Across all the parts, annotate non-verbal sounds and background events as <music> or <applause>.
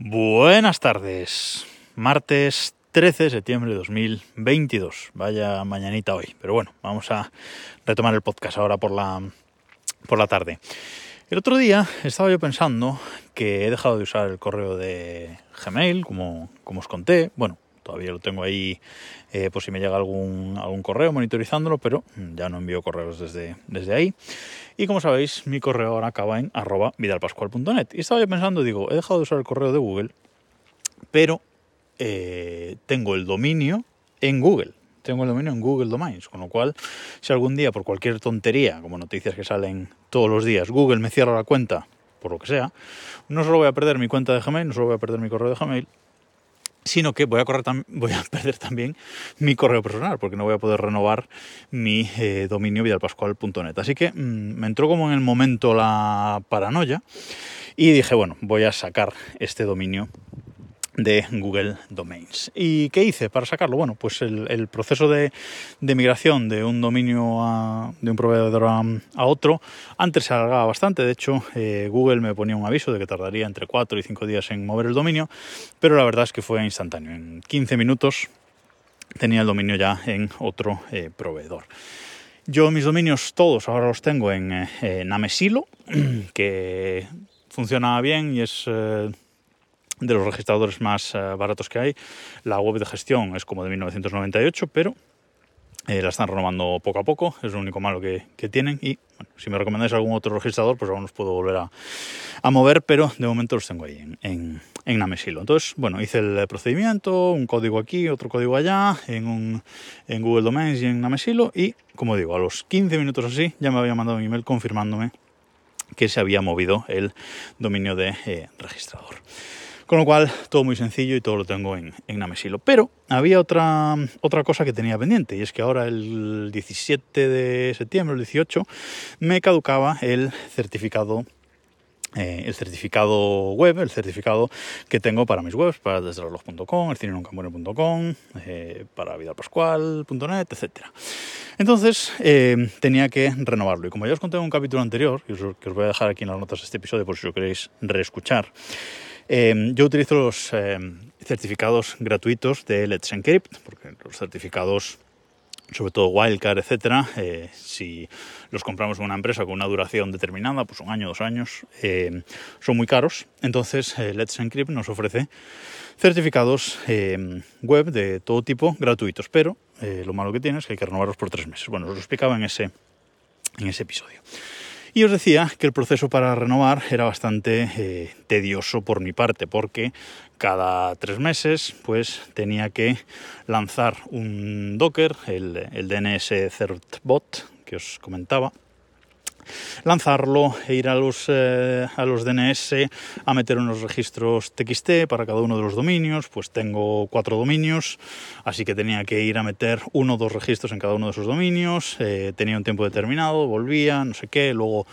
Buenas tardes. Martes 13 de septiembre de 2022. Vaya mañanita hoy. Pero bueno, vamos a retomar el podcast ahora por la, por la tarde. El otro día estaba yo pensando que he dejado de usar el correo de Gmail, como, como os conté. Bueno, todavía lo tengo ahí eh, por si me llega algún, algún correo monitorizándolo, pero ya no envío correos desde, desde ahí. Y como sabéis, mi correo ahora acaba en arroba vidalpascual.net. Y estaba yo pensando, digo, he dejado de usar el correo de Google, pero eh, tengo el dominio en Google. Tengo el dominio en Google Domains, con lo cual, si algún día por cualquier tontería, como noticias que salen todos los días, Google me cierra la cuenta, por lo que sea, no solo voy a perder mi cuenta de Gmail, no solo voy a perder mi correo de Gmail, sino que voy a, correr voy a <laughs> perder también mi correo personal, porque no voy a poder renovar mi eh, dominio vidalpascual.net. Así que mmm, me entró como en el momento la paranoia y dije, bueno, voy a sacar este dominio de Google Domains. ¿Y qué hice para sacarlo? Bueno, pues el, proceso de, migración de un dominio a, de un proveedor a, a, otro antes se alargaba bastante. De hecho, eh, Google me ponía un aviso de que tardaría entre 4 y 5 días en mover el dominio, pero la verdad es que fue instantáneo. En 15 minutos tenía el dominio ya en otro eh, proveedor. Yo mis dominios todos ahora los tengo en, eh, en Amesilo, <clears throat> que funciona bien y es eh, de los registradores más uh, baratos que hay. La web de gestión es como de 1998, pero eh, la están renovando poco a poco, es lo único malo que, que tienen. Y si me recomendáis algún otro registrador, pues aún los puedo volver a, a mover, pero de momento los tengo ahí en, en, en Namesilo. Entonces, bueno, hice el procedimiento, un código aquí, otro código allá, en, un, en Google Domains y en Namesilo. Y como digo, a los 15 minutos así ya me había mandado un email confirmándome que se había movido el dominio de eh, registrador. Con lo cual, todo muy sencillo y todo lo tengo en, en Namesilo. Pero había otra, otra cosa que tenía pendiente, y es que ahora el 17 de septiembre, el 18, me caducaba el certificado eh, el certificado web, el certificado que tengo para mis webs, para desdelreloj.com, elcinenuncamune.com, eh, para vidalpascual.net, etc. Entonces eh, tenía que renovarlo. Y como ya os conté en un capítulo anterior, que os, que os voy a dejar aquí en las notas de este episodio por si lo queréis reescuchar, eh, yo utilizo los eh, certificados gratuitos de Let's Encrypt, porque los certificados, sobre todo Wildcard, etcétera, eh, si los compramos en una empresa con una duración determinada, pues un año, dos años, eh, son muy caros. Entonces, eh, Let's Encrypt nos ofrece certificados web de todo tipo gratuitos, pero lo malo que tiene es que hay que renovarlos por tres meses. Bueno, os lo explicaba en ese, en ese episodio. Y os decía que el proceso para renovar era bastante eh, tedioso por mi parte, porque cada tres meses pues tenía que lanzar un Docker, el, el DNS Certbot que os comentaba, lanzarlo e ir a los, eh, a los DNS a meter unos registros TXT para cada uno de los dominios, pues tengo cuatro dominios, así que tenía que ir a meter uno o dos registros en cada uno de esos dominios, eh, tenía un tiempo determinado, volvía, no sé qué, luego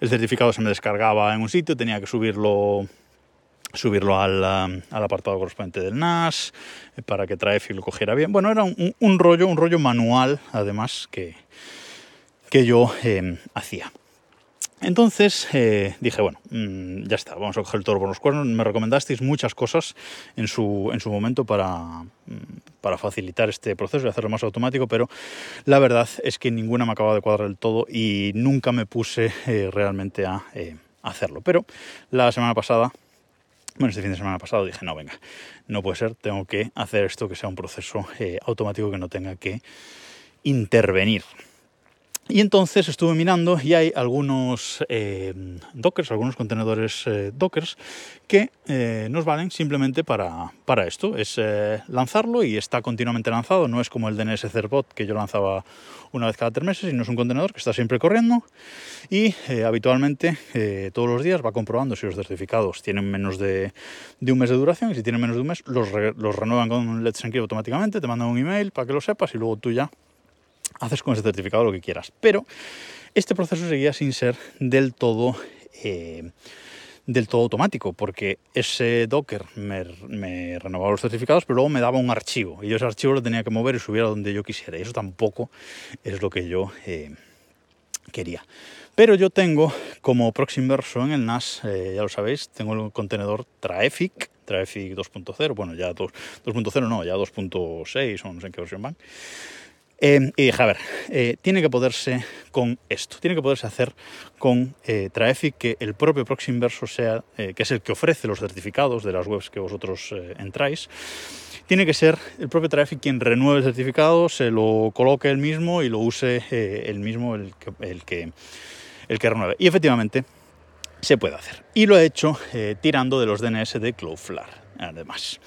el certificado se me descargaba en un sitio, tenía que subirlo subirlo al, um, al, apartado correspondiente del NAS para que Traffic lo cogiera bien. Bueno, era un, un rollo, un rollo manual, además, que, que yo eh, hacía. Entonces eh, dije, bueno, mmm, ya está, vamos a coger el toro por los cuernos. Me recomendasteis muchas cosas en su, en su momento para, para facilitar este proceso y hacerlo más automático, pero la verdad es que ninguna me acaba de cuadrar del todo y nunca me puse eh, realmente a hacerlo. Pero la semana pasada, bueno, este fin de semana pasado dije, no, venga, no puede ser, tengo que hacer esto que sea un proceso automático que no tenga que intervenir. Y entonces estuve mirando y hay algunos eh, dockers, algunos contenedores eh, dockers que eh, nos valen simplemente para, para esto. Es eh, lanzarlo y está continuamente lanzado. No es como el DNS Cerbot que yo lanzaba una vez cada tres meses, sino es un contenedor que está siempre corriendo y eh, habitualmente todos los días va comprobando si los certificados tienen menos de, de, un mes de duración y si tienen menos de un mes los, re, los renuevan con Let's Encrypt automáticamente, te mandan un email para que lo sepas y luego tú ya haces con ese certificado lo que quieras. Pero este proceso seguía sin ser del todo, eh, del todo automático, porque ese Docker me, renovaba los certificados, pero luego me daba un archivo, y yo ese archivo lo tenía que mover y subir a donde yo quisiera, y eso tampoco es lo que yo eh, quería. Pero yo tengo como proxy inverso en el NAS, eh, ya lo sabéis, tengo el contenedor Traefic, Traefic 2.0, bueno, ya 2.0 no, ya 2.6 o no sé en qué versión van. Eh, y dije, a ver, eh, tiene que poderse con esto, tiene que poderse hacer con eh, Traefic, que el propio proxy inverso sea, que es el que ofrece los certificados de las webs que vosotros entráis, tiene que ser el propio Traefic quien renueve el certificado, se lo coloque él mismo y lo use el mismo el que, el que, el que renueve. Y efectivamente se puede hacer. Y lo he hecho tirando de los DNS de Cloudflare además.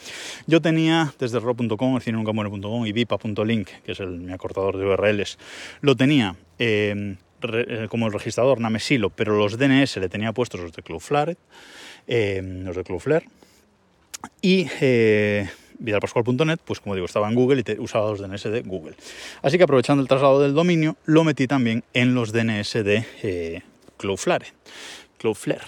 Yo tenía desde ro.com, el y vipa.link, que es el, mi acortador de URLs, lo tenía em, eh, como el registrador Namesilo, pero los DNS le tenía puestos los de Cloudflare, em, los de Cloudflare, y eh, vidalpascual.net, pues como digo, estaba en Google y usaba los DNS de Google. Así que aprovechando el traslado del dominio, lo metí también en los DNS de eh, Cloudflare. Cloudflare.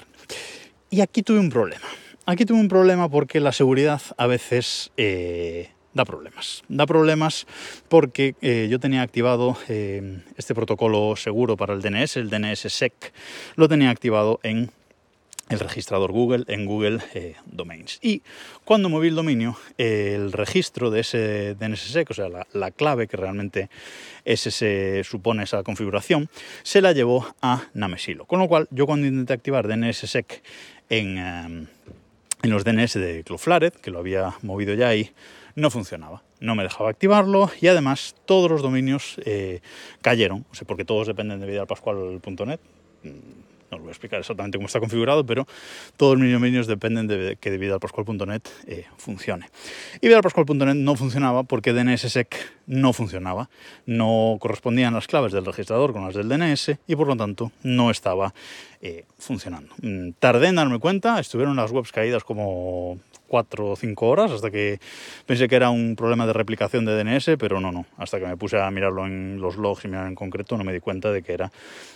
Y aquí tuve un problema. Aquí tuve un problema porque la seguridad a veces eh, da problemas. Da problemas porque eh, yo tenía activado eh, este protocolo seguro para el DNS, el DNS-SEC, lo tenía activado en el registrador Google en Google Domains. Y cuando moví el dominio, el registro de ese DNSSEC, o sea, la, clave que realmente supone esa configuración, se la llevó a Namesilo. Con lo cual, yo cuando intenté activar DNSSEC en, em, en los DNS de Cloudflare, que lo había movido ya ahí, no funcionaba. No me dejaba activarlo y además todos los dominios eh, cayeron, o sea, porque todos dependen de vidalpascual.net no os voy a explicar exactamente cómo está configurado, pero todos mis dominios dependen de que vidalpascual.net eh, funcione. Y vidalpascual.net no funcionaba porque DNSSEC no funcionaba, no correspondían las claves del registrador con las del DNS y por lo tanto no estaba eh, funcionando. Mm, tardé en darme cuenta, estuvieron las webs caídas como cuatro o cinco horas hasta que pensé que era un problema de replicación de DNS, pero no, no. Hasta que me puse a mirarlo en los logs y mirar en concreto, no me di cuenta de que era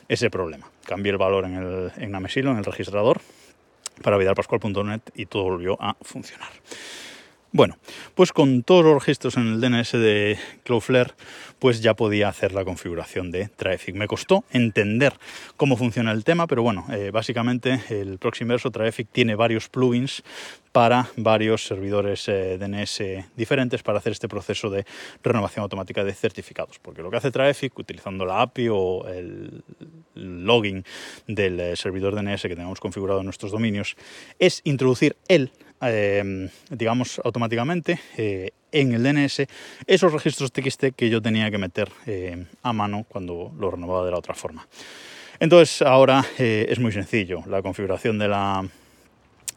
ese problema. Cambié el valor en, el, en Amesilo, en el registrador, para vidalpascual.net y todo volvió a funcionar. Bueno, pues con todos los registros en el DNS de Cloudflare, pues ya podía hacer la configuración de Traffic. Me costó entender cómo funciona el tema, pero bueno, eh, básicamente el Proxy Inverso Traffic tiene varios plugins para varios servidores eh, DNS diferentes para hacer este proceso de renovación automática de certificados. Porque lo que hace Traffic, utilizando la API o el login del eh, servidor DNS que tenemos configurado en nuestros dominios, es introducir el Em, digamos, automáticamente eh, en el DNS esos registros TXT que yo tenía que meter eh, a mano cuando lo renovaba de la otra forma. Entonces ahora eh, es muy sencillo. La configuración de la,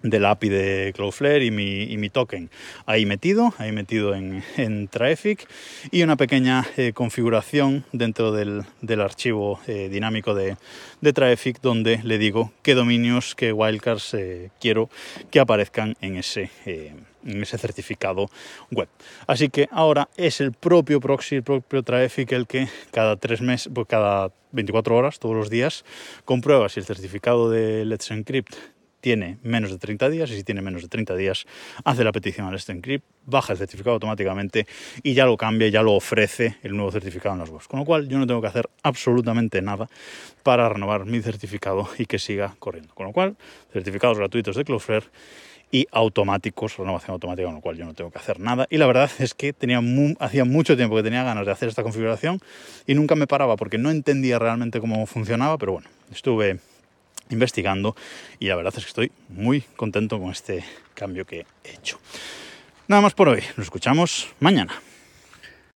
del API de Cloudflare y mi, y mi, token ahí metido, ahí metido en, en Traffic y una pequeña eh, configuración dentro del, del archivo eh, dinámico de, de, Traffic donde le digo qué dominios, qué wildcards eh, quiero que aparezcan en ese, en ese certificado web. Así que ahora es el propio proxy, el propio Traffic el que cada tres meses, pues cada 24 horas, todos los días, comprueba si el certificado de Let's Encrypt tiene menos de 30 días y si tiene menos de 30 días hace la petición al Encrypt, baja el certificado automáticamente y ya lo cambia, ya lo ofrece el nuevo certificado en las webs. Con lo cual yo no tengo que hacer absolutamente nada para renovar mi certificado y que siga corriendo. Con lo cual, certificados gratuitos de Cloudflare y automáticos, renovación automática, con lo cual yo no tengo que hacer nada. Y la verdad es que tenía hacía mucho tiempo que tenía ganas de hacer esta configuración y nunca me paraba porque no entendía realmente cómo funcionaba, pero bueno, estuve investigando y la verdad es que estoy muy contento con este cambio que he hecho. Nada más por hoy, nos escuchamos mañana.